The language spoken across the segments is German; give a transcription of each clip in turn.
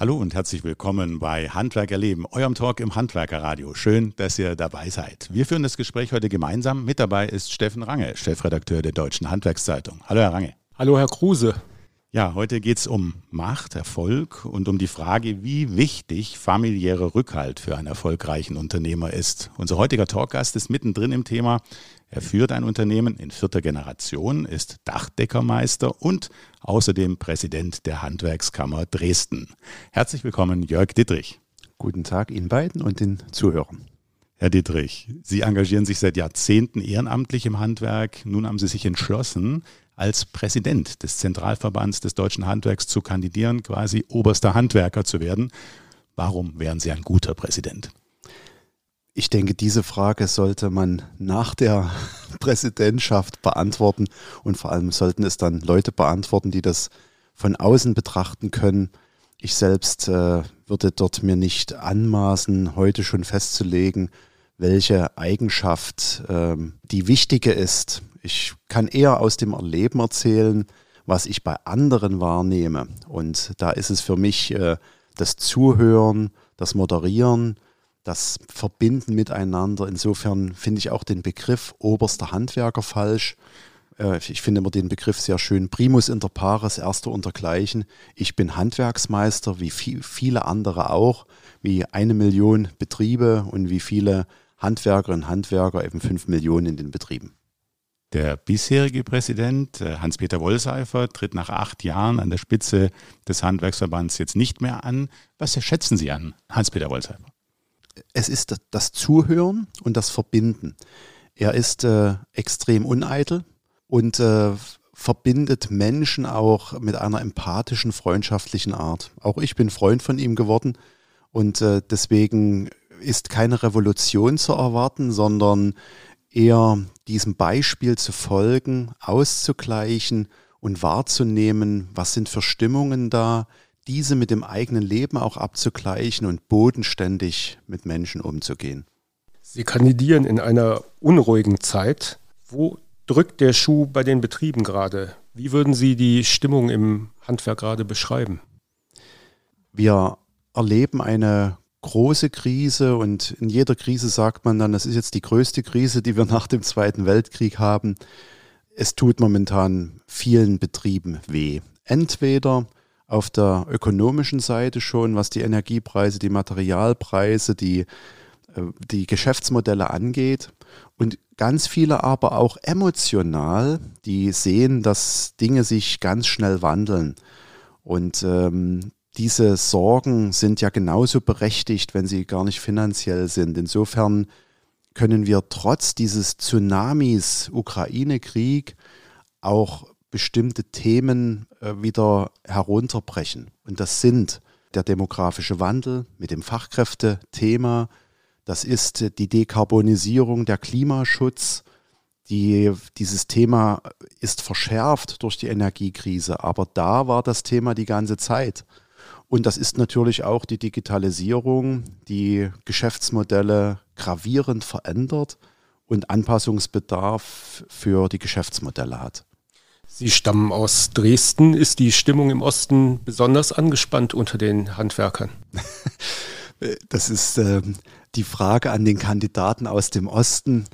Hallo und herzlich willkommen bei Handwerk erleben, eurem Talk im Handwerkerradio. Schön, dass ihr dabei seid. Wir führen das Gespräch heute gemeinsam. Mit dabei ist Steffen Range, Chefredakteur der Deutschen Handwerkszeitung. Hallo, Herr Range. Hallo, Herr Kruse. Ja, heute geht es um Macht, Erfolg und um die Frage, wie wichtig familiärer Rückhalt für einen erfolgreichen Unternehmer ist. Unser heutiger Talkgast ist mittendrin im Thema. Er führt ein Unternehmen in vierter Generation, ist Dachdeckermeister und außerdem Präsident der Handwerkskammer Dresden. Herzlich willkommen, Jörg Dittrich. Guten Tag Ihnen beiden und den Zuhörern. Herr Dittrich, Sie engagieren sich seit Jahrzehnten ehrenamtlich im Handwerk. Nun haben Sie sich entschlossen, als Präsident des Zentralverbands des deutschen Handwerks zu kandidieren, quasi oberster Handwerker zu werden. Warum wären Sie ein guter Präsident? Ich denke, diese Frage sollte man nach der Präsidentschaft beantworten und vor allem sollten es dann Leute beantworten, die das von außen betrachten können. Ich selbst äh, würde dort mir nicht anmaßen, heute schon festzulegen, welche Eigenschaft äh, die wichtige ist. Ich kann eher aus dem Erleben erzählen, was ich bei anderen wahrnehme. Und da ist es für mich äh, das Zuhören, das Moderieren, das Verbinden miteinander. Insofern finde ich auch den Begriff oberster Handwerker falsch. Äh, ich finde immer den Begriff sehr schön. Primus inter pares, erster untergleichen. Ich bin Handwerksmeister, wie viele andere auch, wie eine Million Betriebe und wie viele Handwerkerinnen und Handwerker, eben fünf Millionen in den Betrieben. Der bisherige Präsident äh, Hans-Peter Wollseifer tritt nach acht Jahren an der Spitze des Handwerksverbands jetzt nicht mehr an. Was schätzen Sie an Hans-Peter Wollseifer? Es ist das Zuhören und das Verbinden. Er ist äh, extrem uneitel und äh, verbindet Menschen auch mit einer empathischen, freundschaftlichen Art. Auch ich bin Freund von ihm geworden und äh, deswegen ist keine Revolution zu erwarten, sondern eher diesem Beispiel zu folgen, auszugleichen und wahrzunehmen, was sind für Stimmungen da, diese mit dem eigenen Leben auch abzugleichen und bodenständig mit Menschen umzugehen. Sie kandidieren in einer unruhigen Zeit. Wo drückt der Schuh bei den Betrieben gerade? Wie würden Sie die Stimmung im Handwerk gerade beschreiben? Wir erleben eine große Krise und in jeder Krise sagt man dann, das ist jetzt die größte Krise, die wir nach dem Zweiten Weltkrieg haben. Es tut momentan vielen Betrieben weh. Entweder auf der ökonomischen Seite schon, was die Energiepreise, die Materialpreise, die, äh, die Geschäftsmodelle angeht. Und ganz viele aber auch emotional, die sehen, dass Dinge sich ganz schnell wandeln. Und ähm, diese Sorgen sind ja genauso berechtigt, wenn sie gar nicht finanziell sind. Insofern können wir trotz dieses Tsunamis Ukraine-Krieg auch bestimmte Themen äh, wieder herunterbrechen. Und das sind der demografische Wandel mit dem Fachkräftethema, das ist die Dekarbonisierung, der Klimaschutz. Die, dieses Thema ist verschärft durch die Energiekrise, aber da war das Thema die ganze Zeit. Und das ist natürlich auch die Digitalisierung, die Geschäftsmodelle gravierend verändert und Anpassungsbedarf für die Geschäftsmodelle hat. Sie stammen aus Dresden. Ist die Stimmung im Osten besonders angespannt unter den Handwerkern? Das ist äh, die Frage an den Kandidaten aus dem Osten.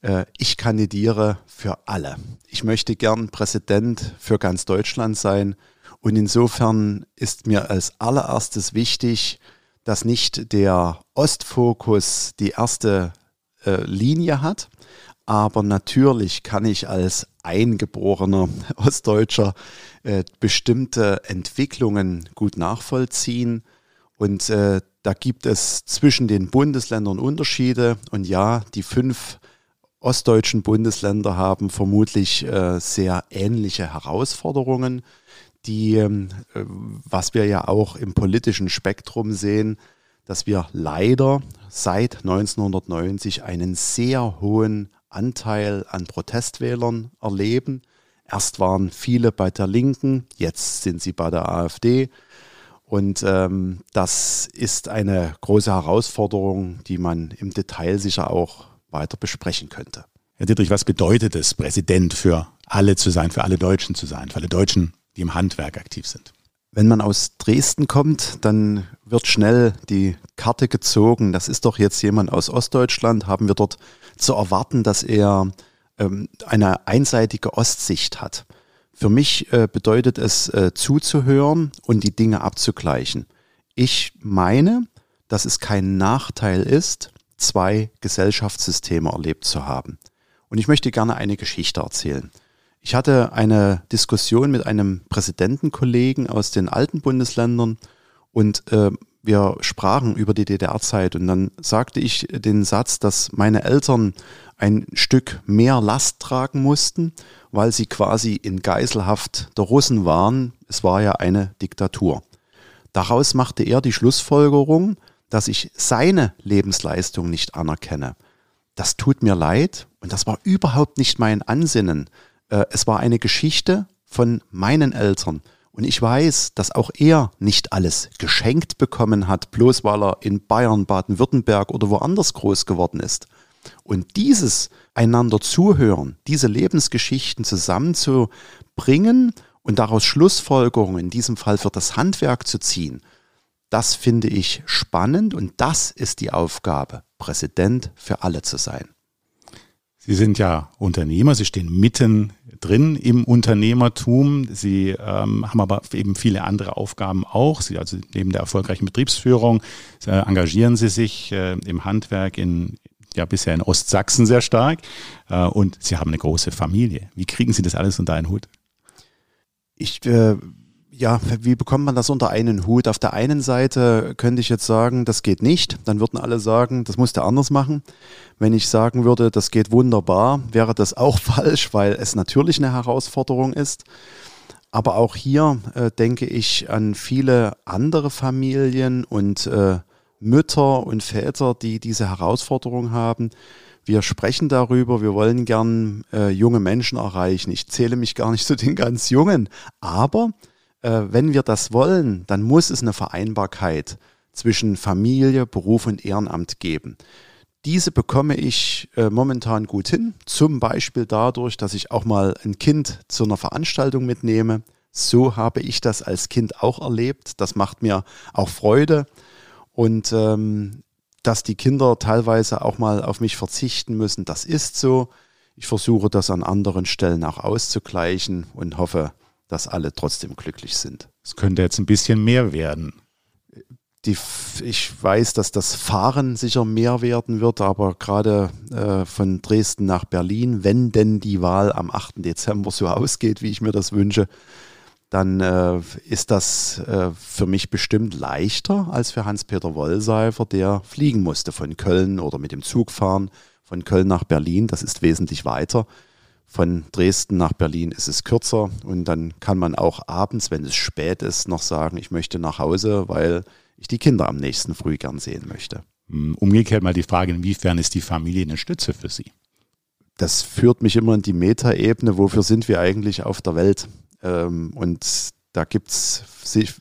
Äh, ich kandidiere für alle. Ich möchte gern Präsident für ganz Deutschland sein. Und insofern ist mir als allererstes wichtig, dass nicht der Ostfokus die erste äh, Linie hat, aber natürlich kann ich als eingeborener Ostdeutscher äh, bestimmte Entwicklungen gut nachvollziehen. Und äh, da gibt es zwischen den Bundesländern Unterschiede. Und ja, die fünf ostdeutschen Bundesländer haben vermutlich äh, sehr ähnliche Herausforderungen, die, ähm, äh, was wir ja auch im politischen Spektrum sehen, dass wir leider seit 1990 einen sehr hohen Anteil an Protestwählern erleben. Erst waren viele bei der Linken, jetzt sind sie bei der AfD. Und ähm, das ist eine große Herausforderung, die man im Detail sicher auch weiter besprechen könnte. Herr Dietrich, was bedeutet es, Präsident für alle zu sein, für alle Deutschen zu sein, für alle Deutschen, die im Handwerk aktiv sind? Wenn man aus Dresden kommt, dann wird schnell die Karte gezogen. Das ist doch jetzt jemand aus Ostdeutschland. Haben wir dort zu erwarten, dass er ähm, eine einseitige Ostsicht hat. Für mich äh, bedeutet es äh, zuzuhören und die Dinge abzugleichen. Ich meine, dass es kein Nachteil ist, zwei Gesellschaftssysteme erlebt zu haben. Und ich möchte gerne eine Geschichte erzählen. Ich hatte eine Diskussion mit einem Präsidentenkollegen aus den alten Bundesländern und äh, wir sprachen über die DDR-Zeit und dann sagte ich den Satz, dass meine Eltern ein Stück mehr Last tragen mussten, weil sie quasi in Geiselhaft der Russen waren. Es war ja eine Diktatur. Daraus machte er die Schlussfolgerung, dass ich seine Lebensleistung nicht anerkenne. Das tut mir leid und das war überhaupt nicht mein Ansinnen. Äh, es war eine Geschichte von meinen Eltern. Und ich weiß, dass auch er nicht alles geschenkt bekommen hat, bloß weil er in Bayern, Baden-Württemberg oder woanders groß geworden ist. Und dieses einander zuhören, diese Lebensgeschichten zusammenzubringen und daraus Schlussfolgerungen, in diesem Fall für das Handwerk zu ziehen, das finde ich spannend und das ist die Aufgabe, Präsident für alle zu sein. Sie sind ja Unternehmer, Sie stehen mitten drin im Unternehmertum. Sie ähm, haben aber eben viele andere Aufgaben auch. Sie, also neben der erfolgreichen Betriebsführung äh, engagieren Sie sich äh, im Handwerk in ja bisher in Ostsachsen sehr stark äh, und Sie haben eine große Familie. Wie kriegen Sie das alles unter einen Hut? Ich äh, ja, wie bekommt man das unter einen Hut? Auf der einen Seite könnte ich jetzt sagen, das geht nicht. Dann würden alle sagen, das musst du anders machen. Wenn ich sagen würde, das geht wunderbar, wäre das auch falsch, weil es natürlich eine Herausforderung ist. Aber auch hier äh, denke ich an viele andere Familien und äh, Mütter und Väter, die diese Herausforderung haben. Wir sprechen darüber, wir wollen gern äh, junge Menschen erreichen. Ich zähle mich gar nicht zu den ganz Jungen, aber äh, wenn wir das wollen, dann muss es eine Vereinbarkeit zwischen Familie, Beruf und Ehrenamt geben. Diese bekomme ich äh, momentan gut hin, zum Beispiel dadurch, dass ich auch mal ein Kind zu einer Veranstaltung mitnehme. So habe ich das als Kind auch erlebt. Das macht mir auch Freude. Und ähm, dass die Kinder teilweise auch mal auf mich verzichten müssen, das ist so. Ich versuche das an anderen Stellen auch auszugleichen und hoffe, dass alle trotzdem glücklich sind. Es könnte jetzt ein bisschen mehr werden. Die, ich weiß, dass das Fahren sicher mehr werden wird, aber gerade äh, von Dresden nach Berlin, wenn denn die Wahl am 8. Dezember so ausgeht, wie ich mir das wünsche, dann äh, ist das äh, für mich bestimmt leichter als für Hans-Peter Wollseifer, der fliegen musste von Köln oder mit dem Zug fahren von Köln nach Berlin. Das ist wesentlich weiter. Von Dresden nach Berlin ist es kürzer und dann kann man auch abends, wenn es spät ist, noch sagen, ich möchte nach Hause, weil ich die Kinder am nächsten Früh gern sehen möchte. Hm, umgekehrt mal die Frage, inwiefern ist die Familie eine Stütze für Sie? Das führt mich immer in die Metaebene, wofür sind wir eigentlich auf der Welt? Ähm, und da gibt es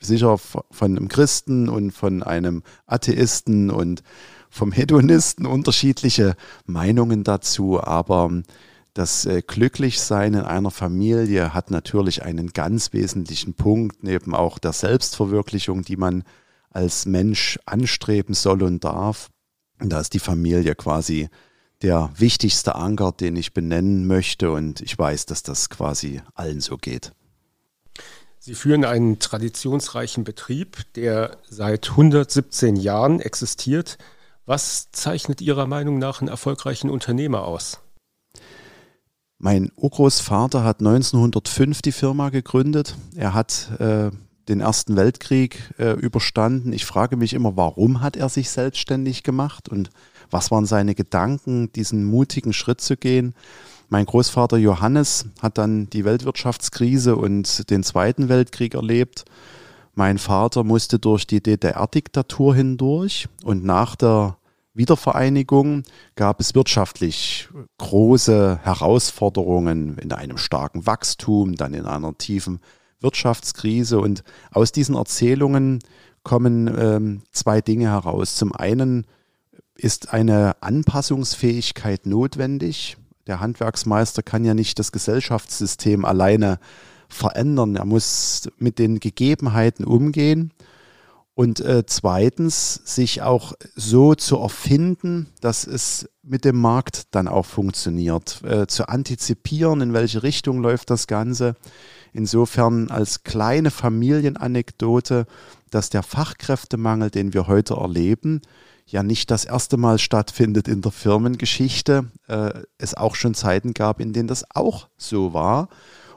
sicher von einem Christen und von einem Atheisten und vom Hedonisten unterschiedliche Meinungen dazu, aber das äh, Glücklichsein in einer Familie hat natürlich einen ganz wesentlichen Punkt, neben auch der Selbstverwirklichung, die man als Mensch anstreben soll und darf. Und da ist die Familie quasi der wichtigste Anker, den ich benennen möchte. Und ich weiß, dass das quasi allen so geht. Sie führen einen traditionsreichen Betrieb, der seit 117 Jahren existiert. Was zeichnet Ihrer Meinung nach einen erfolgreichen Unternehmer aus? Mein Urgroßvater hat 1905 die Firma gegründet. Er hat äh, den Ersten Weltkrieg äh, überstanden. Ich frage mich immer, warum hat er sich selbstständig gemacht und was waren seine Gedanken, diesen mutigen Schritt zu gehen. Mein Großvater Johannes hat dann die Weltwirtschaftskrise und den Zweiten Weltkrieg erlebt. Mein Vater musste durch die DDR-Diktatur hindurch und nach der Wiedervereinigung gab es wirtschaftlich große Herausforderungen in einem starken Wachstum, dann in einer tiefen Wirtschaftskrise. Und aus diesen Erzählungen kommen ähm, zwei Dinge heraus. Zum einen ist eine Anpassungsfähigkeit notwendig. Der Handwerksmeister kann ja nicht das Gesellschaftssystem alleine verändern, er muss mit den Gegebenheiten umgehen und äh, zweitens sich auch so zu erfinden, dass es mit dem Markt dann auch funktioniert, äh, zu antizipieren, in welche Richtung läuft das Ganze. Insofern als kleine Familienanekdote, dass der Fachkräftemangel, den wir heute erleben, ja nicht das erste Mal stattfindet in der Firmengeschichte. Äh, es auch schon Zeiten gab, in denen das auch so war.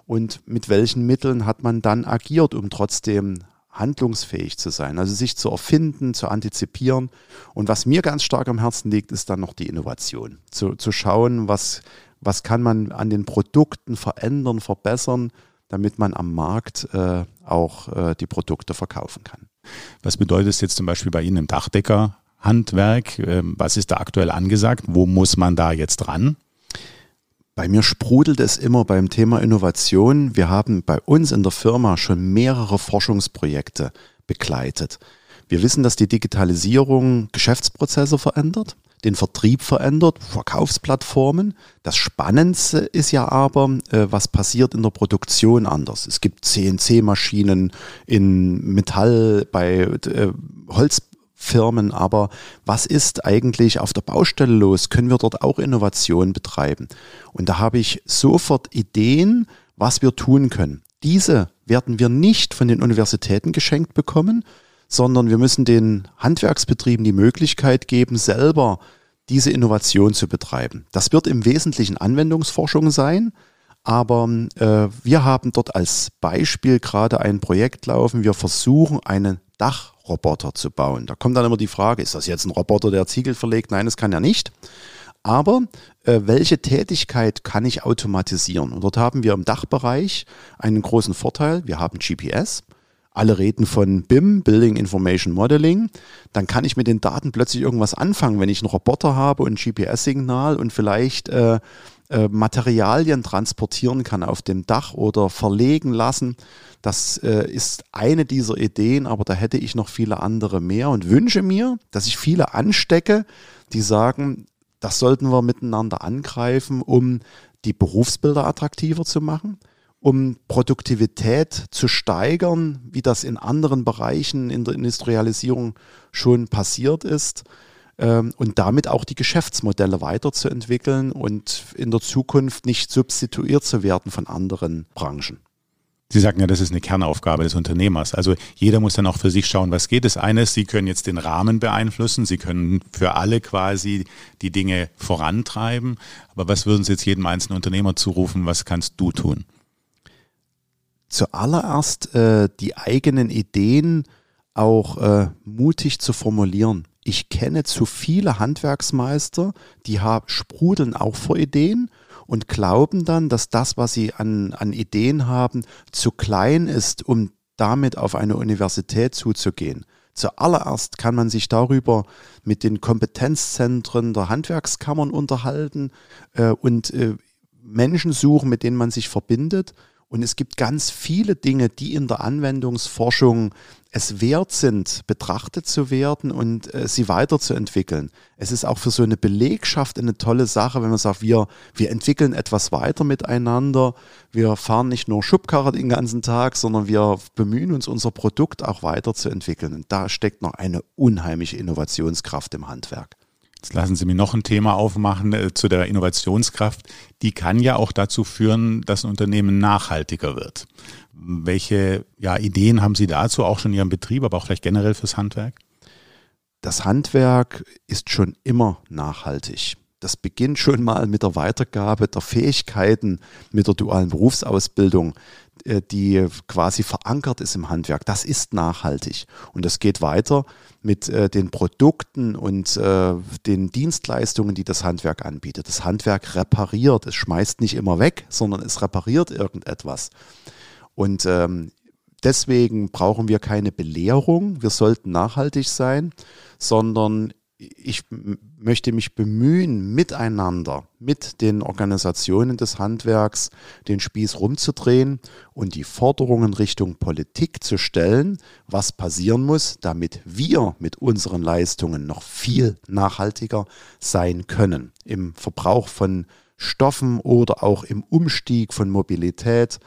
Und mit welchen Mitteln hat man dann agiert, um trotzdem handlungsfähig zu sein, also sich zu erfinden, zu antizipieren. Und was mir ganz stark am Herzen liegt, ist dann noch die Innovation. Zu, zu schauen, was, was kann man an den Produkten verändern, verbessern, damit man am Markt äh, auch äh, die Produkte verkaufen kann. Was bedeutet es jetzt zum Beispiel bei Ihnen im Dachdeckerhandwerk? Ähm, was ist da aktuell angesagt? Wo muss man da jetzt dran? Bei mir sprudelt es immer beim Thema Innovation. Wir haben bei uns in der Firma schon mehrere Forschungsprojekte begleitet. Wir wissen, dass die Digitalisierung Geschäftsprozesse verändert, den Vertrieb verändert, Verkaufsplattformen. Das Spannendste ist ja aber, äh, was passiert in der Produktion anders. Es gibt CNC-Maschinen in Metall, bei äh, Holz, Firmen, aber was ist eigentlich auf der Baustelle los? Können wir dort auch Innovation betreiben? Und da habe ich sofort Ideen, was wir tun können. Diese werden wir nicht von den Universitäten geschenkt bekommen, sondern wir müssen den Handwerksbetrieben die Möglichkeit geben, selber diese Innovation zu betreiben. Das wird im Wesentlichen Anwendungsforschung sein, aber äh, wir haben dort als Beispiel gerade ein Projekt laufen. Wir versuchen, einen Dachroboter zu bauen. Da kommt dann immer die Frage, ist das jetzt ein Roboter, der Ziegel verlegt? Nein, das kann er nicht. Aber äh, welche Tätigkeit kann ich automatisieren? Und dort haben wir im Dachbereich einen großen Vorteil. Wir haben GPS. Alle reden von BIM, Building Information Modeling. Dann kann ich mit den Daten plötzlich irgendwas anfangen, wenn ich einen Roboter habe und ein GPS-Signal und vielleicht äh, äh, Materialien transportieren kann auf dem Dach oder verlegen lassen. Das äh, ist eine dieser Ideen, aber da hätte ich noch viele andere mehr und wünsche mir, dass ich viele anstecke, die sagen, das sollten wir miteinander angreifen, um die Berufsbilder attraktiver zu machen, um Produktivität zu steigern, wie das in anderen Bereichen in der Industrialisierung schon passiert ist ähm, und damit auch die Geschäftsmodelle weiterzuentwickeln und in der Zukunft nicht substituiert zu werden von anderen Branchen. Sie sagten ja, das ist eine Kernaufgabe des Unternehmers. Also jeder muss dann auch für sich schauen, was geht. Das eine ist, Sie können jetzt den Rahmen beeinflussen, Sie können für alle quasi die Dinge vorantreiben. Aber was würden Sie jetzt jedem einzelnen Unternehmer zurufen, was kannst du tun? Zuallererst äh, die eigenen Ideen auch äh, mutig zu formulieren. Ich kenne zu viele Handwerksmeister, die haben, sprudeln auch vor Ideen und glauben dann, dass das, was sie an, an Ideen haben, zu klein ist, um damit auf eine Universität zuzugehen. Zuallererst kann man sich darüber mit den Kompetenzzentren der Handwerkskammern unterhalten äh, und äh, Menschen suchen, mit denen man sich verbindet und es gibt ganz viele Dinge, die in der Anwendungsforschung es wert sind, betrachtet zu werden und äh, sie weiterzuentwickeln. Es ist auch für so eine Belegschaft eine tolle Sache, wenn man sagt, wir, wir entwickeln etwas weiter miteinander. Wir fahren nicht nur Schubkarre den ganzen Tag, sondern wir bemühen uns, unser Produkt auch weiterzuentwickeln. Und da steckt noch eine unheimliche Innovationskraft im Handwerk. Jetzt lassen Sie mir noch ein Thema aufmachen äh, zu der Innovationskraft. Die kann ja auch dazu führen, dass ein Unternehmen nachhaltiger wird. Welche ja, Ideen haben Sie dazu, auch schon in Ihrem Betrieb, aber auch vielleicht generell fürs Handwerk? Das Handwerk ist schon immer nachhaltig. Das beginnt schon mal mit der Weitergabe der Fähigkeiten mit der dualen Berufsausbildung. Äh, die quasi verankert ist im Handwerk. Das ist nachhaltig. Und das geht weiter mit äh, den Produkten und äh, den Dienstleistungen, die das Handwerk anbietet. Das Handwerk repariert. Es schmeißt nicht immer weg, sondern es repariert irgendetwas. Und ähm, deswegen brauchen wir keine Belehrung. Wir sollten nachhaltig sein, sondern ich möchte mich bemühen, miteinander, mit den Organisationen des Handwerks den Spieß rumzudrehen und die Forderungen Richtung Politik zu stellen, was passieren muss, damit wir mit unseren Leistungen noch viel nachhaltiger sein können. Im Verbrauch von Stoffen oder auch im Umstieg von Mobilität.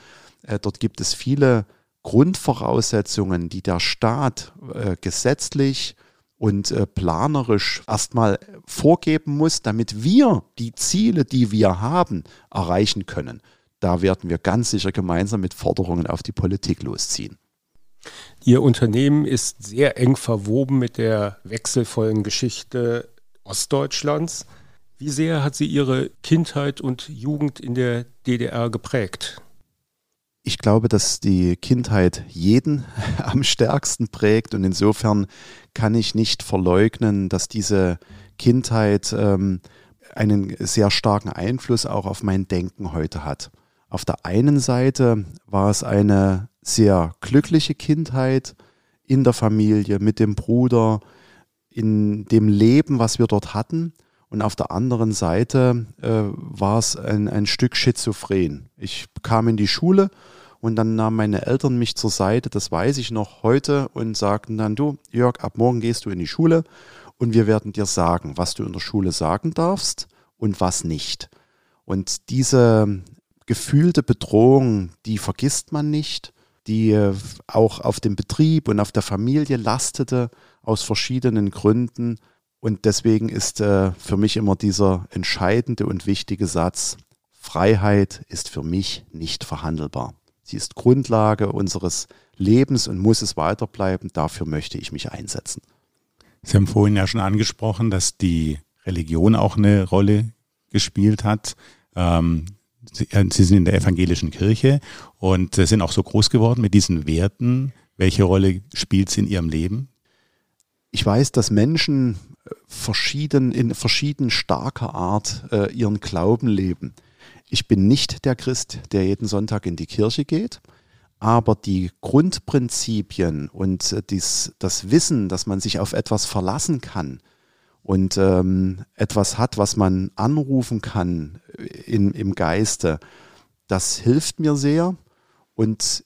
Äh, dort gibt es viele Grundvoraussetzungen, die der Staat äh, gesetzlich und äh, planerisch erstmal vorgeben muss, damit wir die Ziele, die wir haben, erreichen können. Da werden wir ganz sicher gemeinsam mit Forderungen auf die Politik losziehen. Ihr Unternehmen ist sehr eng verwoben mit der wechselvollen Geschichte Ostdeutschlands. Wie sehr hat sie Ihre Kindheit und Jugend in der DDR geprägt? Ich glaube, dass die Kindheit jeden am stärksten prägt und insofern kann ich nicht verleugnen, dass diese Kindheit ähm, einen sehr starken Einfluss auch auf mein Denken heute hat. Auf der einen Seite war es eine sehr glückliche Kindheit in der Familie, mit dem Bruder, in dem Leben, was wir dort hatten. Und auf der anderen Seite äh, war es ein, ein Stück schizophren. Ich kam in die Schule und dann nahmen meine Eltern mich zur Seite, das weiß ich noch heute, und sagten dann, du, Jörg, ab morgen gehst du in die Schule und wir werden dir sagen, was du in der Schule sagen darfst und was nicht. Und diese gefühlte Bedrohung, die vergisst man nicht, die äh, auch auf dem Betrieb und auf der Familie lastete aus verschiedenen Gründen. Und deswegen ist äh, für mich immer dieser entscheidende und wichtige Satz, Freiheit ist für mich nicht verhandelbar. Sie ist Grundlage unseres Lebens und muss es weiterbleiben. Dafür möchte ich mich einsetzen. Sie haben vorhin ja schon angesprochen, dass die Religion auch eine Rolle gespielt hat. Ähm, Sie, äh, Sie sind in der evangelischen Kirche und sind auch so groß geworden mit diesen Werten. Welche Rolle spielt sie in Ihrem Leben? Ich weiß, dass Menschen äh, verschieden, in verschieden starker Art äh, ihren Glauben leben. Ich bin nicht der Christ, der jeden Sonntag in die Kirche geht, aber die Grundprinzipien und äh, dies, das Wissen, dass man sich auf etwas verlassen kann und ähm, etwas hat, was man anrufen kann äh, in, im Geiste, das hilft mir sehr. Und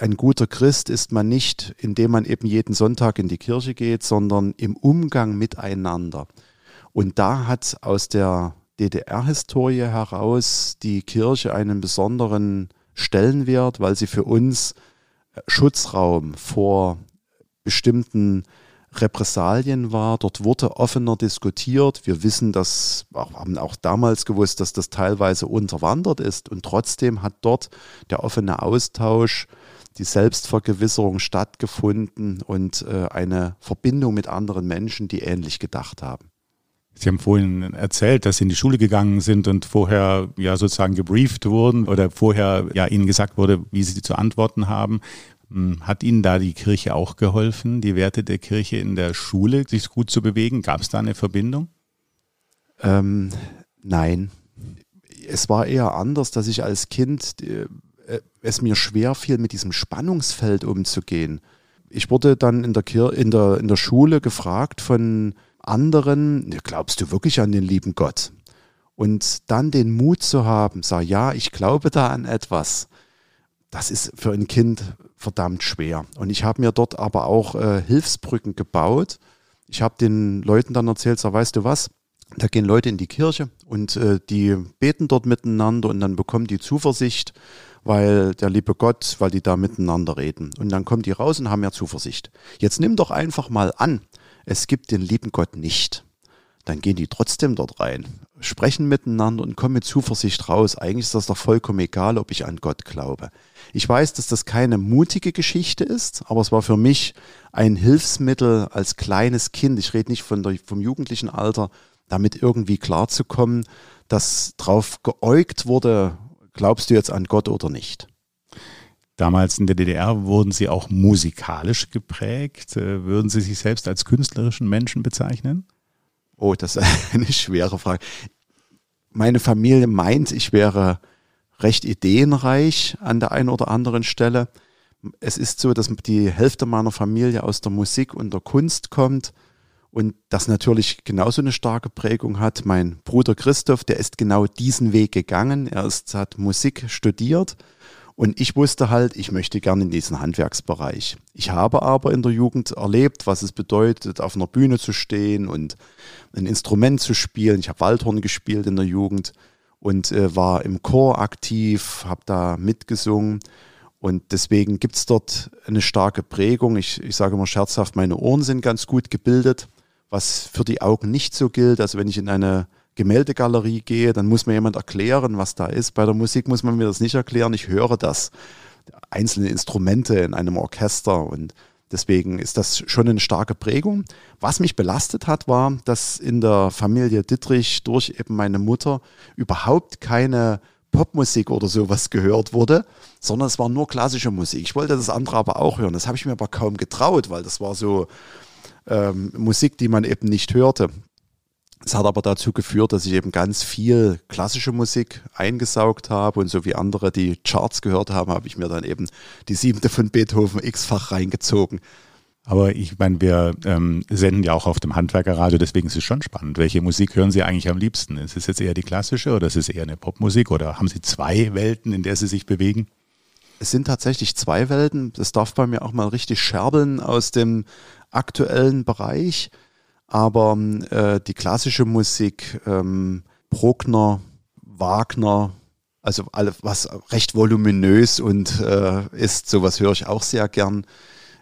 ein guter Christ ist man nicht, indem man eben jeden Sonntag in die Kirche geht, sondern im Umgang miteinander. Und da hat aus der DDR-Historie heraus die Kirche einen besonderen Stellenwert, weil sie für uns äh, Schutzraum vor bestimmten Repressalien war. Dort wurde offener diskutiert. Wir wissen, dass, haben auch damals gewusst, dass das teilweise unterwandert ist. Und trotzdem hat dort der offene Austausch, die Selbstvergewisserung stattgefunden und äh, eine Verbindung mit anderen Menschen, die ähnlich gedacht haben. Sie haben vorhin erzählt, dass Sie in die Schule gegangen sind und vorher ja sozusagen gebrieft wurden oder vorher ja Ihnen gesagt wurde, wie Sie zu antworten haben. Hm, hat Ihnen da die Kirche auch geholfen, die Werte der Kirche in der Schule, sich gut zu bewegen? Gab es da eine Verbindung? Ähm, nein. Es war eher anders, dass ich als Kind äh, es mir schwer fiel, mit diesem Spannungsfeld umzugehen. Ich wurde dann in der, Kir in der, in der Schule gefragt von anderen, glaubst du wirklich an den lieben Gott? Und dann den Mut zu haben, sag ja, ich glaube da an etwas das ist für ein Kind verdammt schwer. Und ich habe mir dort aber auch äh, Hilfsbrücken gebaut. Ich habe den Leuten dann erzählt, so weißt du was, da gehen Leute in die Kirche und äh, die beten dort miteinander und dann bekommen die Zuversicht, weil der liebe Gott, weil die da miteinander reden. Und dann kommen die raus und haben ja Zuversicht. Jetzt nimm doch einfach mal an, es gibt den lieben Gott nicht dann gehen die trotzdem dort rein, sprechen miteinander und kommen mit Zuversicht raus. Eigentlich ist das doch vollkommen egal, ob ich an Gott glaube. Ich weiß, dass das keine mutige Geschichte ist, aber es war für mich ein Hilfsmittel als kleines Kind. Ich rede nicht von der, vom jugendlichen Alter, damit irgendwie klarzukommen, dass drauf geäugt wurde, glaubst du jetzt an Gott oder nicht? Damals in der DDR wurden Sie auch musikalisch geprägt. Äh, würden Sie sich selbst als künstlerischen Menschen bezeichnen? Oh, das ist eine schwere Frage. Meine Familie meint, ich wäre recht ideenreich an der einen oder anderen Stelle. Es ist so, dass die Hälfte meiner Familie aus der Musik und der Kunst kommt und das natürlich genauso eine starke Prägung hat. Mein Bruder Christoph, der ist genau diesen Weg gegangen. Er ist, hat Musik studiert und ich wusste halt, ich möchte gerne in diesen Handwerksbereich. Ich habe aber in der Jugend erlebt, was es bedeutet, auf einer Bühne zu stehen und ein Instrument zu spielen. Ich habe Waldhorn gespielt in der Jugend. und äh, war im Chor aktiv, habe da mitgesungen. Und deswegen gibt es dort eine starke Prägung. Ich, ich sage immer scherzhaft, meine Ohren sind ganz gut gebildet, was für die Augen nicht so gilt. Also wenn ich in eine Gemäldegalerie gehe, dann muss mir jemand erklären, was da ist. Bei der Musik muss man mir das nicht erklären. Ich höre das. Einzelne Instrumente in einem Orchester und Deswegen ist das schon eine starke Prägung. Was mich belastet hat, war, dass in der Familie Dittrich durch eben meine Mutter überhaupt keine Popmusik oder sowas gehört wurde, sondern es war nur klassische Musik. Ich wollte das andere aber auch hören. Das habe ich mir aber kaum getraut, weil das war so ähm, Musik, die man eben nicht hörte. Es hat aber dazu geführt, dass ich eben ganz viel klassische Musik eingesaugt habe und so wie andere die Charts gehört haben, habe ich mir dann eben die siebte von Beethoven x-fach reingezogen. Aber ich meine, wir ähm, senden ja auch auf dem Handwerkerradio, deswegen ist es schon spannend. Welche Musik hören Sie eigentlich am liebsten? Ist es jetzt eher die klassische oder ist es eher eine Popmusik oder haben Sie zwei Welten, in der Sie sich bewegen? Es sind tatsächlich zwei Welten. Das darf bei mir auch mal richtig scherbeln aus dem aktuellen Bereich. Aber äh, die klassische Musik, ähm, Bruckner, Wagner, also alles, was recht voluminös und äh, ist, sowas höre ich auch sehr gern.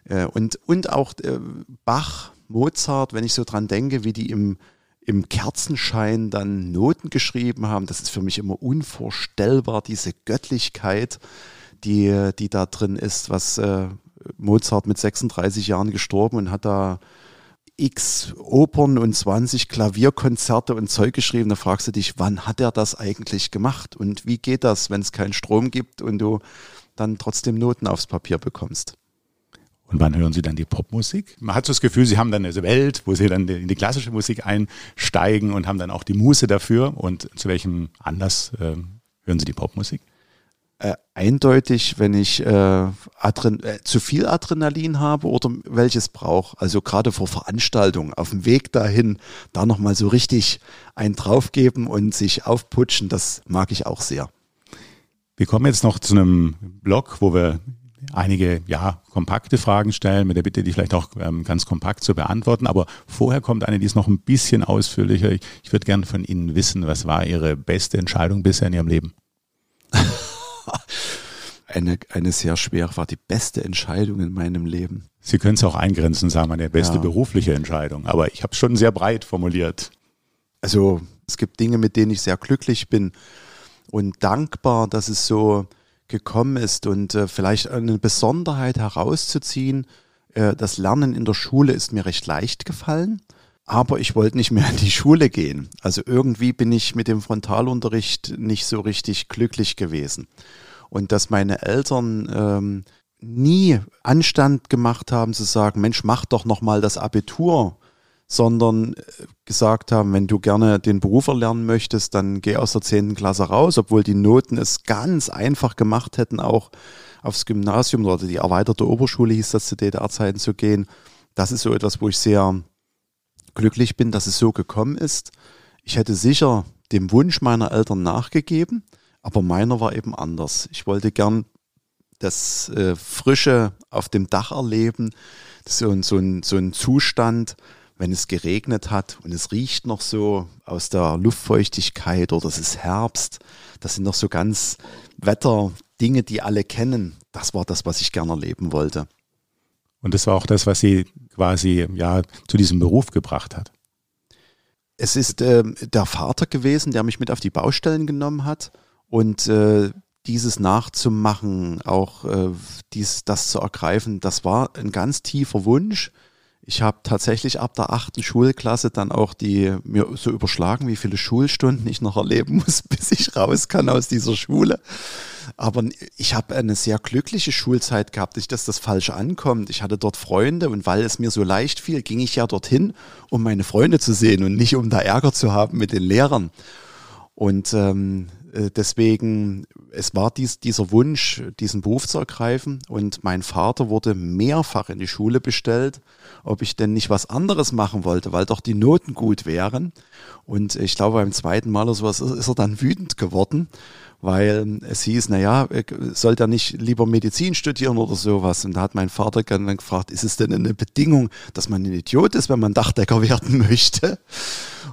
Äh, und, und auch äh, Bach, Mozart, wenn ich so dran denke, wie die im, im Kerzenschein dann Noten geschrieben haben, das ist für mich immer unvorstellbar, diese Göttlichkeit, die, die da drin ist, was äh, Mozart mit 36 Jahren gestorben und hat da x Opern und 20 Klavierkonzerte und Zeug geschrieben. Da fragst du dich, wann hat er das eigentlich gemacht? Und wie geht das, wenn es keinen Strom gibt und du dann trotzdem Noten aufs Papier bekommst? Und wann hören Sie dann die Popmusik? Man hat so das Gefühl, Sie haben dann eine Welt, wo Sie dann in die klassische Musik einsteigen und haben dann auch die Muße dafür. Und zu welchem Anlass äh, hören Sie die Popmusik? Äh, eindeutig, wenn ich äh, äh, zu viel Adrenalin habe oder welches brauche. Also gerade vor Veranstaltungen, auf dem Weg dahin, da nochmal so richtig einen draufgeben und sich aufputschen, das mag ich auch sehr. Wir kommen jetzt noch zu einem Blog, wo wir einige ja, kompakte Fragen stellen, mit der Bitte, die vielleicht auch ähm, ganz kompakt zu beantworten. Aber vorher kommt eine, die ist noch ein bisschen ausführlicher. Ich, ich würde gerne von Ihnen wissen, was war Ihre beste Entscheidung bisher in Ihrem Leben? eine, eine sehr schwere, war die beste Entscheidung in meinem Leben. Sie können es auch eingrenzen, sagen, meine beste ja. berufliche Entscheidung. Aber ich habe es schon sehr breit formuliert. Also es gibt Dinge, mit denen ich sehr glücklich bin und dankbar, dass es so gekommen ist und äh, vielleicht eine Besonderheit herauszuziehen. Äh, das Lernen in der Schule ist mir recht leicht gefallen aber ich wollte nicht mehr in die Schule gehen. Also irgendwie bin ich mit dem Frontalunterricht nicht so richtig glücklich gewesen. Und dass meine Eltern ähm, nie Anstand gemacht haben zu sagen, Mensch, mach doch noch mal das Abitur, sondern äh, gesagt haben, wenn du gerne den Beruf erlernen möchtest, dann geh aus der 10. Klasse raus, obwohl die Noten es ganz einfach gemacht hätten, auch aufs Gymnasium oder die erweiterte Oberschule hieß das zu DDR-Zeiten zu gehen. Das ist so etwas, wo ich sehr glücklich bin, dass es so gekommen ist. Ich hätte sicher dem Wunsch meiner Eltern nachgegeben, aber meiner war eben anders. Ich wollte gern das äh, Frische auf dem Dach erleben, so, so, ein, so ein Zustand, wenn es geregnet hat und es riecht noch so aus der Luftfeuchtigkeit oder es ist Herbst. Das sind noch so ganz Wetterdinge, die alle kennen. Das war das, was ich gerne erleben wollte. Und das war auch das, was sie quasi ja zu diesem Beruf gebracht hat. Es ist äh, der Vater gewesen, der mich mit auf die Baustellen genommen hat und äh, dieses nachzumachen, auch äh, dies, das zu ergreifen, das war ein ganz tiefer Wunsch. Ich habe tatsächlich ab der achten Schulklasse dann auch die mir so überschlagen, wie viele Schulstunden ich noch erleben muss, bis ich raus kann aus dieser Schule. Aber ich habe eine sehr glückliche Schulzeit gehabt, nicht, dass das falsch ankommt. Ich hatte dort Freunde und weil es mir so leicht fiel, ging ich ja dorthin, um meine Freunde zu sehen und nicht um da Ärger zu haben mit den Lehrern. Und ähm, äh, deswegen, es war dies, dieser Wunsch, diesen Beruf zu ergreifen. Und mein Vater wurde mehrfach in die Schule bestellt, ob ich denn nicht was anderes machen wollte, weil doch die Noten gut wären. Und ich glaube, beim zweiten Mal oder sowas ist er dann wütend geworden weil es hieß, naja, sollte er nicht lieber Medizin studieren oder sowas? Und da hat mein Vater dann gefragt, ist es denn eine Bedingung, dass man ein Idiot ist, wenn man Dachdecker werden möchte?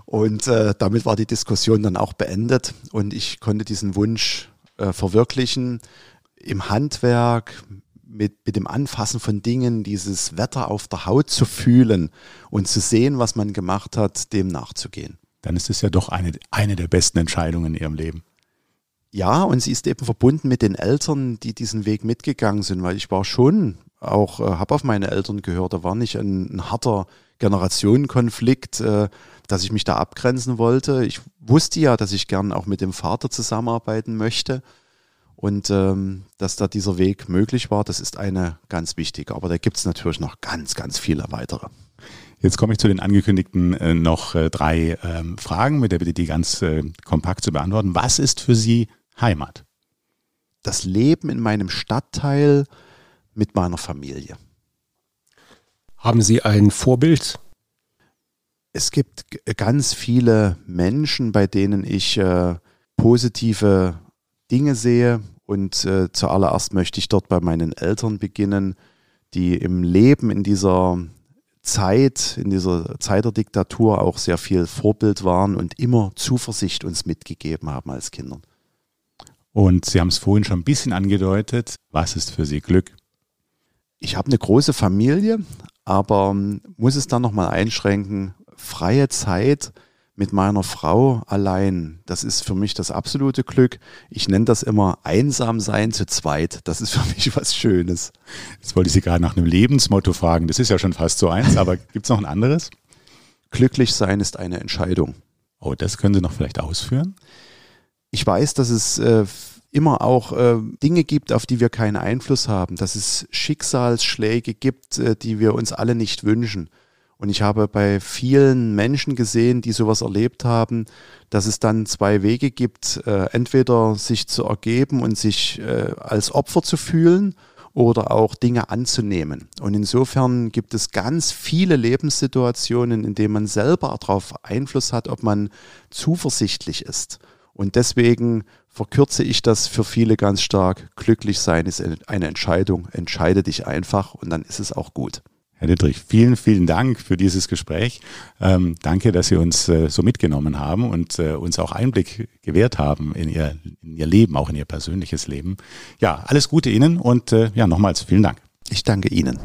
Und äh, damit war die Diskussion dann auch beendet und ich konnte diesen Wunsch äh, verwirklichen im Handwerk, mit, mit dem Anfassen von Dingen, dieses Wetter auf der Haut zu fühlen und zu sehen, was man gemacht hat, dem nachzugehen. Dann ist es ja doch eine, eine der besten Entscheidungen in Ihrem Leben. Ja, und sie ist eben verbunden mit den Eltern, die diesen Weg mitgegangen sind, weil ich war schon auch, äh, habe auf meine Eltern gehört, da war nicht ein, ein harter Generationenkonflikt, äh, dass ich mich da abgrenzen wollte. Ich wusste ja, dass ich gern auch mit dem Vater zusammenarbeiten möchte. Und ähm, dass da dieser Weg möglich war, das ist eine ganz wichtige. Aber da gibt es natürlich noch ganz, ganz viele weitere. Jetzt komme ich zu den angekündigten äh, noch äh, drei ähm, Fragen, mit der bitte die ganz äh, kompakt zu beantworten. Was ist für Sie Heimat? Das Leben in meinem Stadtteil mit meiner Familie. Haben Sie ein Vorbild? Es gibt ganz viele Menschen, bei denen ich äh, positive Dinge sehe. Und äh, zuallererst möchte ich dort bei meinen Eltern beginnen, die im Leben in dieser Zeit, in dieser Zeit der Diktatur auch sehr viel Vorbild waren und immer Zuversicht uns mitgegeben haben als Kindern. Und Sie haben es vorhin schon ein bisschen angedeutet. Was ist für Sie Glück? Ich habe eine große Familie, aber muss es dann nochmal einschränken. Freie Zeit mit meiner Frau allein, das ist für mich das absolute Glück. Ich nenne das immer einsam sein zu zweit. Das ist für mich was Schönes. Jetzt wollte ich Sie gerade nach einem Lebensmotto fragen. Das ist ja schon fast so eins, aber gibt es noch ein anderes? Glücklich sein ist eine Entscheidung. Oh, das können Sie noch vielleicht ausführen? Ich weiß, dass es äh, immer auch äh, Dinge gibt, auf die wir keinen Einfluss haben, dass es Schicksalsschläge gibt, äh, die wir uns alle nicht wünschen. Und ich habe bei vielen Menschen gesehen, die sowas erlebt haben, dass es dann zwei Wege gibt, äh, entweder sich zu ergeben und sich äh, als Opfer zu fühlen oder auch Dinge anzunehmen. Und insofern gibt es ganz viele Lebenssituationen, in denen man selber darauf Einfluss hat, ob man zuversichtlich ist. Und deswegen verkürze ich das für viele ganz stark. Glücklich sein ist eine Entscheidung. Entscheide dich einfach und dann ist es auch gut. Herr Dittrich, vielen, vielen Dank für dieses Gespräch. Ähm, danke, dass Sie uns äh, so mitgenommen haben und äh, uns auch Einblick gewährt haben in Ihr, in Ihr Leben, auch in Ihr persönliches Leben. Ja, alles Gute Ihnen und äh, ja, nochmals vielen Dank. Ich danke Ihnen.